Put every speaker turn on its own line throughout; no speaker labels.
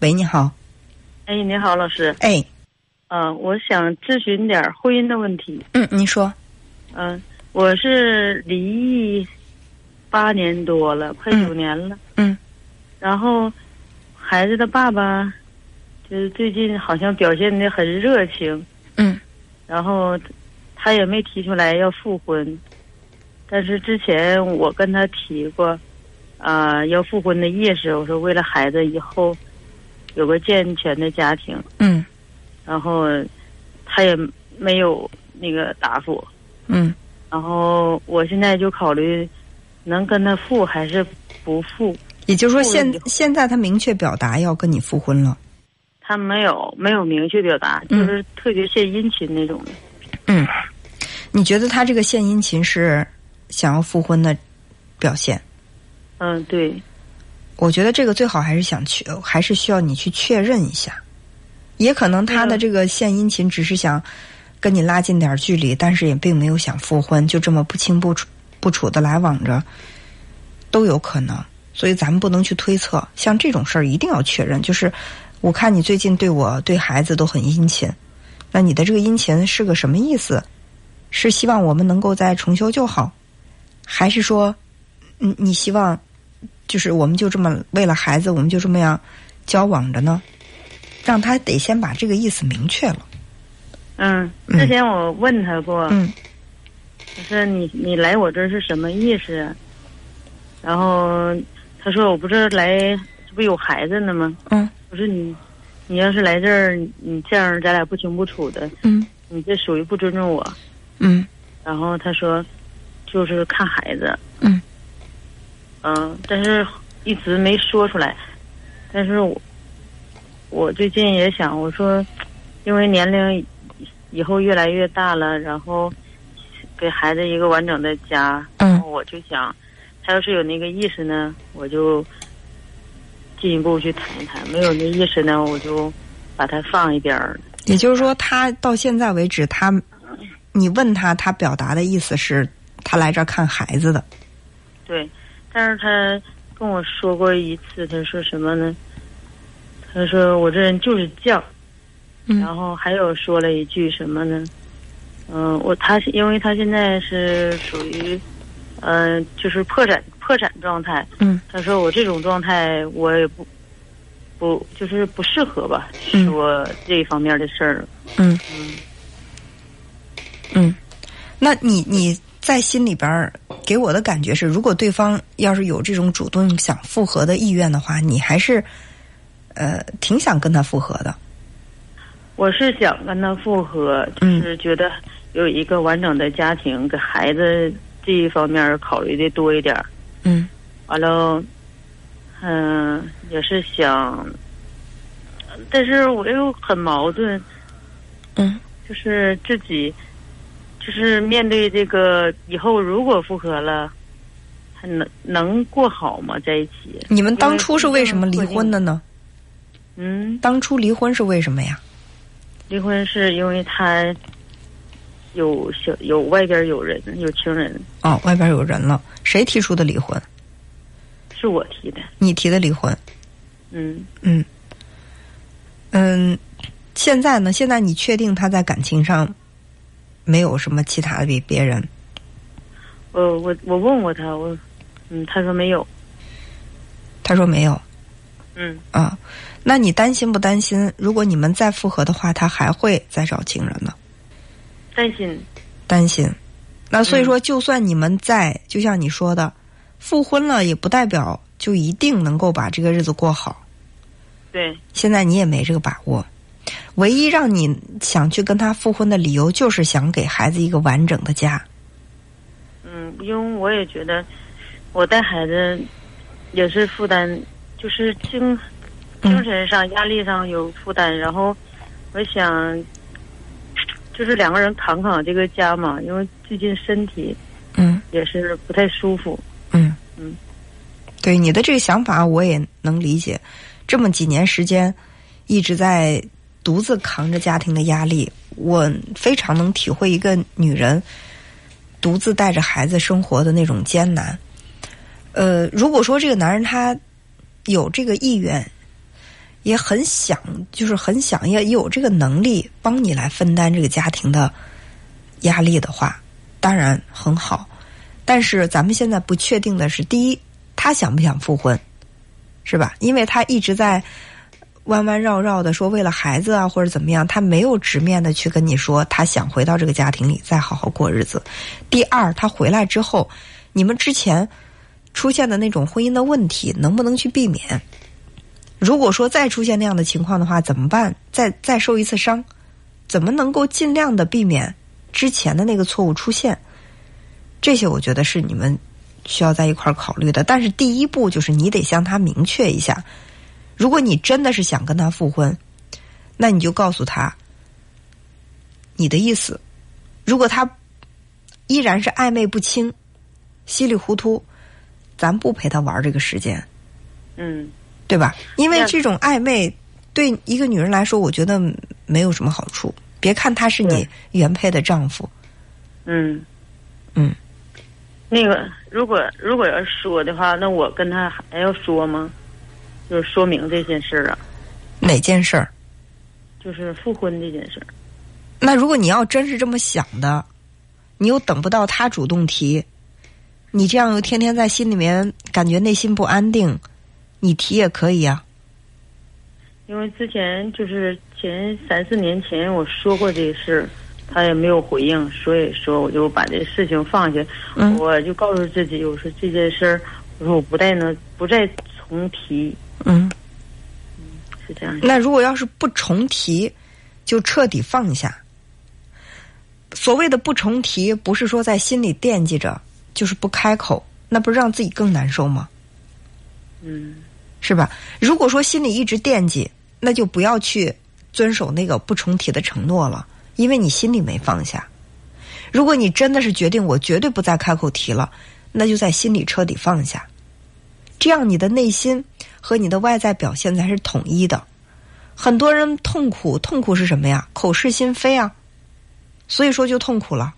喂，你好。
哎，你好，老师。
哎，
嗯，我想咨询点婚姻的问题。
嗯，你说。
嗯，我是离异八年多了，快九年了。
嗯。
然后，孩子的爸爸就是最近好像表现的很热情。
嗯。
然后，他也没提出来要复婚，但是之前我跟他提过，啊，要复婚的意思。我说为了孩子以后有个健全的家庭。
嗯。
然后，他也没有那个答复。
嗯。
然后我现在就考虑，能跟他复还是不复？
也就是说，现现在他明确表达要跟你复婚了。
他没有没有明确表达，就是特别献殷勤那种的。
嗯，你觉得他这个献殷勤是想要复婚的表现？
嗯，对。
我觉得这个最好还是想去，还是需要你去确认一下。也可能他的这个献殷勤只是想跟你拉近点距离，但是也并没有想复婚，就这么不清不楚不楚的来往着，都有可能。所以咱们不能去推测，像这种事儿一定要确认。就是我看你最近对我对孩子都很殷勤，那你的这个殷勤是个什么意思？是希望我们能够再重修旧好，还是说，嗯，你希望就是我们就这么为了孩子，我们就这么样交往着呢？让他得先把这个意思明确了。
嗯，之前我问他过，
嗯，
我说你你来我这儿是什么意思？然后。他说：“我不是来，这不有孩子呢吗？
嗯，
我说你，你要是来这儿，你这样咱俩不清不楚的，
嗯，
你这属于不尊重我，
嗯。
然后他说，就是看孩子，
嗯，
嗯，但是一直没说出来。但是我，我最近也想，我说，因为年龄以后越来越大了，然后给孩子一个完整的家，
嗯，
我就想。”他要是有那个意识呢，我就进一步去谈一谈；没有那意识呢，我就把他放一边儿。
也就是说，他到现在为止，他你问他，他表达的意思是他来这儿看孩子的。
对，但是他跟我说过一次，他说什么呢？他说我这人就是犟。然后还有说了一句什么呢？嗯，我他因为他现在是属于。嗯，就是破产破产状态。
嗯，
他说我这种状态我也不不就是不适合吧，说这一方面的事儿。
嗯嗯嗯，那你你在心里边给我的感觉是，如果对方要是有这种主动想复合的意愿的话，你还是呃挺想跟他复合的。
我是想跟他复合，就是觉得有一个完整的家庭，给孩子。这一方面考虑的多一点儿，
嗯，
完了，嗯，也是想，但是我又很矛盾，
嗯，
就是自己，就是面对这个以后如果复合了，还能能过好吗？在一起？
你们当初是为什么离婚的呢？
嗯，
当初离婚是为什么呀？
离婚是因为他。有小有外边有人有情人
哦，外边有人了，谁提出的离婚？
是我提的。
你提的离婚？
嗯
嗯嗯，现在呢？现在你确定他在感情上没有什么其他的比别人？
我我我问过他，我嗯，他说没有。
他说没有。
嗯
啊，那你担心不担心？如果你们再复合的话，他还会再找情人呢？
担心，
担心，那所以说，就算你们在，就像你说的，复婚了，也不代表就一定能够把这个日子过好。
对，
现在你也没这个把握。唯一让你想去跟他复婚的理由，就是想给孩子一个完整的家。
嗯，因为我也觉得，我带孩子也是负担，就是精精神上压力上有负担，然后我想。就是两个人扛扛这个家嘛，因为最近身体，
嗯，
也是不太舒服。
嗯
嗯，
对你的这个想法我也能理解。这么几年时间，一直在独自扛着家庭的压力，我非常能体会一个女人独自带着孩子生活的那种艰难。呃，如果说这个男人他有这个意愿，也很想，就是很想要有这个能力帮你来分担这个家庭的压力的话，当然很好。但是咱们现在不确定的是，第一，他想不想复婚，是吧？因为他一直在弯弯绕绕的说为了孩子啊或者怎么样，他没有直面的去跟你说他想回到这个家庭里再好好过日子。第二，他回来之后，你们之前出现的那种婚姻的问题能不能去避免？如果说再出现那样的情况的话，怎么办？再再受一次伤，怎么能够尽量的避免之前的那个错误出现？这些我觉得是你们需要在一块儿考虑的。但是第一步就是你得向他明确一下，如果你真的是想跟他复婚，那你就告诉他你的意思。如果他依然是暧昧不清、稀里糊涂，咱不陪他玩这个时间。
嗯。
对吧？因为这种暧昧对一个女人来说，我觉得没有什么好处。别看他是你原配的丈夫，
嗯
嗯，
那个如果如果要说的话，那我跟他还要说吗？就是说明这件事儿啊。
哪件事儿？
就是复婚这件事儿。
那如果你要真是这么想的，你又等不到他主动提，你这样又天天在心里面感觉内心不安定。你提也可以啊，
因为之前就是前三四年前我说过这个事，他也没有回应，所以说我就把这事情放下。我就告诉自己，我说这件事儿，我说我不再能不再重提。
嗯，
嗯，是这样。
那如果要是不重提，就彻底放下。所谓的不重提，不是说在心里惦记着，就是不开口，那不是让自己更难受吗？
嗯。
是吧？如果说心里一直惦记，那就不要去遵守那个不重提的承诺了，因为你心里没放下。如果你真的是决定我绝对不再开口提了，那就在心里彻底放下，这样你的内心和你的外在表现才是统一的。很多人痛苦，痛苦是什么呀？口是心非啊，所以说就痛苦了。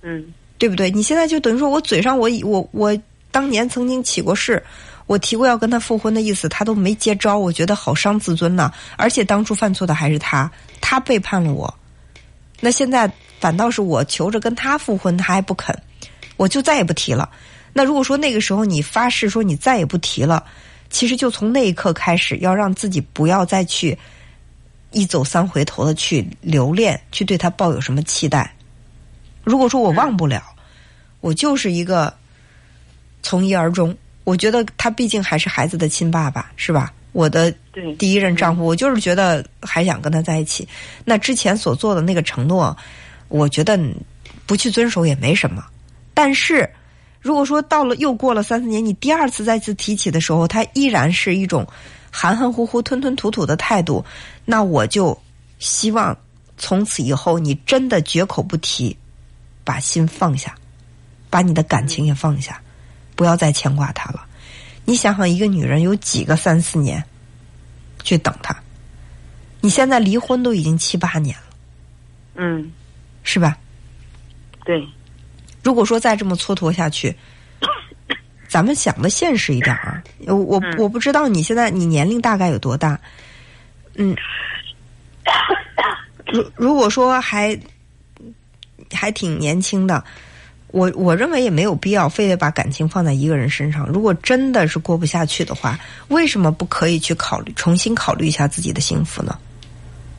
嗯，
对不对？你现在就等于说我嘴上我我我当年曾经起过誓。我提过要跟他复婚的意思，他都没接招，我觉得好伤自尊呐。而且当初犯错的还是他，他背叛了我。那现在反倒是我求着跟他复婚，他还不肯，我就再也不提了。那如果说那个时候你发誓说你再也不提了，其实就从那一刻开始，要让自己不要再去一走三回头的去留恋，去对他抱有什么期待。如果说我忘不了，我就是一个从一而终。我觉得他毕竟还是孩子的亲爸爸，是吧？我的第一任丈夫，我就是觉得还想跟他在一起。那之前所做的那个承诺，我觉得不去遵守也没什么。但是，如果说到了又过了三四年，你第二次再次提起的时候，他依然是一种含含糊糊、吞吞吐吐的态度，那我就希望从此以后你真的绝口不提，把心放下，把你的感情也放下。不要再牵挂他了。你想想，一个女人有几个三四年去等他？你现在离婚都已经七八年了，
嗯，
是吧？
对。
如果说再这么蹉跎下去，咱们想的现实一点啊。我我我不知道你现在你年龄大概有多大？嗯，如如果说还还挺年轻的。我我认为也没有必要非得把感情放在一个人身上。如果真的是过不下去的话，为什么不可以去考虑重新考虑一下自己的幸福呢？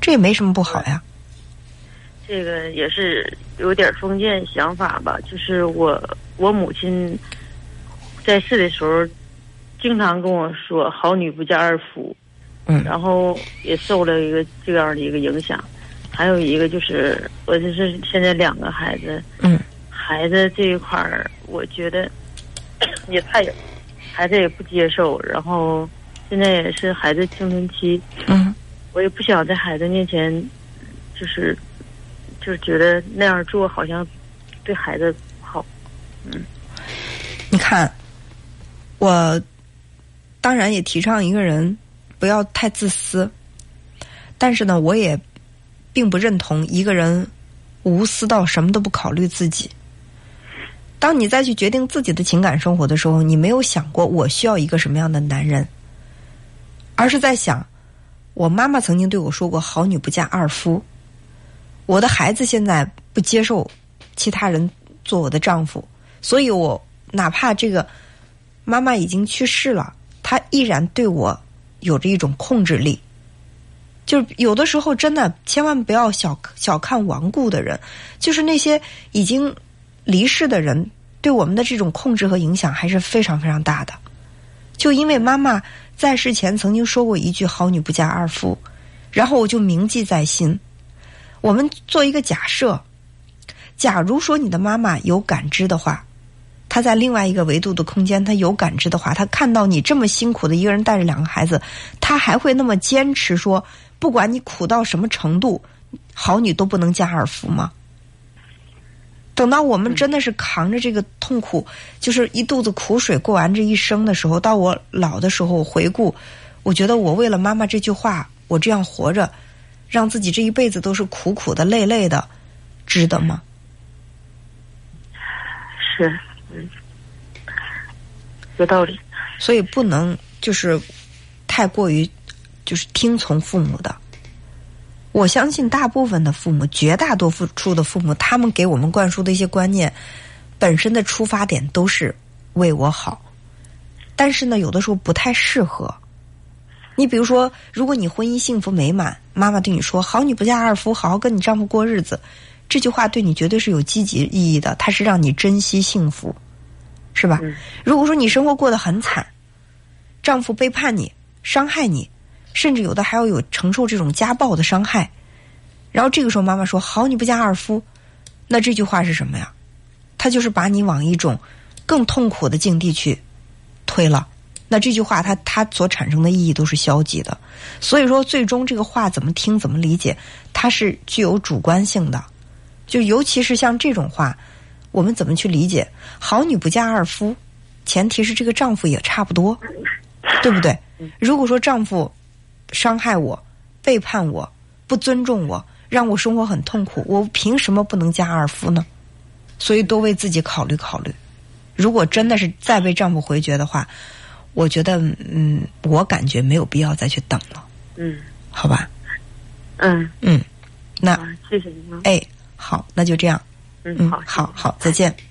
这也没什么不好呀。
这个也是有点封建想法吧。就是我我母亲在世的时候，经常跟我说“好女不嫁二夫”，
嗯，
然后也受了一个这样的一个影响。还有一个就是，我就是现在两个孩子，
嗯。
孩子这一块儿，我觉得 也太，孩子也不接受。然后现在也是孩子青春期，
嗯，
我也不想在孩子面前，就是就觉得那样做好像对孩子好。嗯，
你看，我当然也提倡一个人不要太自私，但是呢，我也并不认同一个人无私到什么都不考虑自己。当你再去决定自己的情感生活的时候，你没有想过我需要一个什么样的男人，而是在想我妈妈曾经对我说过“好女不嫁二夫”。我的孩子现在不接受其他人做我的丈夫，所以我哪怕这个妈妈已经去世了，她依然对我有着一种控制力。就是有的时候真的千万不要小小看顽固的人，就是那些已经离世的人对我们的这种控制和影响还是非常非常大的。就因为妈妈在世前曾经说过一句“好女不嫁二夫”，然后我就铭记在心。我们做一个假设，假如说你的妈妈有感知的话，她在另外一个维度的空间，她有感知的话，她看到你这么辛苦的一个人带着两个孩子，她还会那么坚持说。不管你苦到什么程度，好女都不能嫁二夫吗？等到我们真的是扛着这个痛苦，就是一肚子苦水过完这一生的时候，到我老的时候回顾，我觉得我为了妈妈这句话，我这样活着，让自己这一辈子都是苦苦的、累累的，值得吗？
是，嗯，有道理。
所以不能就是太过于。就是听从父母的，我相信大部分的父母，绝大多数的父母，他们给我们灌输的一些观念，本身的出发点都是为我好，但是呢，有的时候不太适合。你比如说，如果你婚姻幸福美满，妈妈对你说“好女不嫁二夫”，好好跟你丈夫过日子，这句话对你绝对是有积极意义的，它是让你珍惜幸福，是吧？如果说你生活过得很惨，丈夫背叛你，伤害你。甚至有的还要有承受这种家暴的伤害，然后这个时候妈妈说：“好女不嫁二夫。”那这句话是什么呀？他就是把你往一种更痛苦的境地去推了。那这句话，它它所产生的意义都是消极的。所以说，最终这个话怎么听、怎么理解，它是具有主观性的。就尤其是像这种话，我们怎么去理解？好女不嫁二夫，前提是这个丈夫也差不多，对不对？如果说丈夫。伤害我，背叛我，不尊重我，让我生活很痛苦。我凭什么不能嫁二夫呢？所以多为自己考虑考虑。如果真的是再被丈夫回绝的话，我觉得，嗯，我感觉没有必要再去等了。
嗯，
好吧。
嗯
嗯，那
谢谢您。
哎，好，那就这样。
嗯，好，
好好，再见。